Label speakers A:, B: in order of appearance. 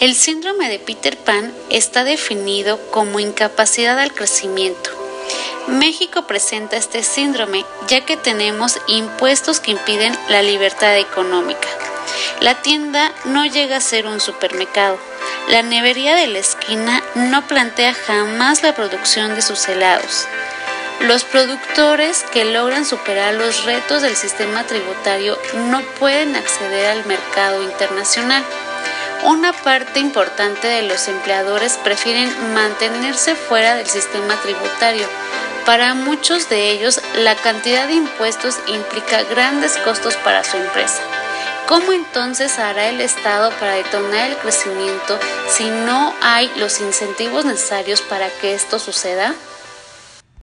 A: El síndrome de Peter Pan está definido como incapacidad al crecimiento. México presenta este síndrome ya que tenemos impuestos que impiden la libertad económica. La tienda no llega a ser un supermercado. La nevería de la esquina no plantea jamás la producción de sus helados. Los productores que logran superar los retos del sistema tributario no pueden acceder al mercado internacional. Una parte importante de los empleadores prefieren mantenerse fuera del sistema tributario. Para muchos de ellos, la cantidad de impuestos implica grandes costos para su empresa. ¿Cómo entonces hará el Estado para detonar el crecimiento si no hay los incentivos necesarios para que esto suceda?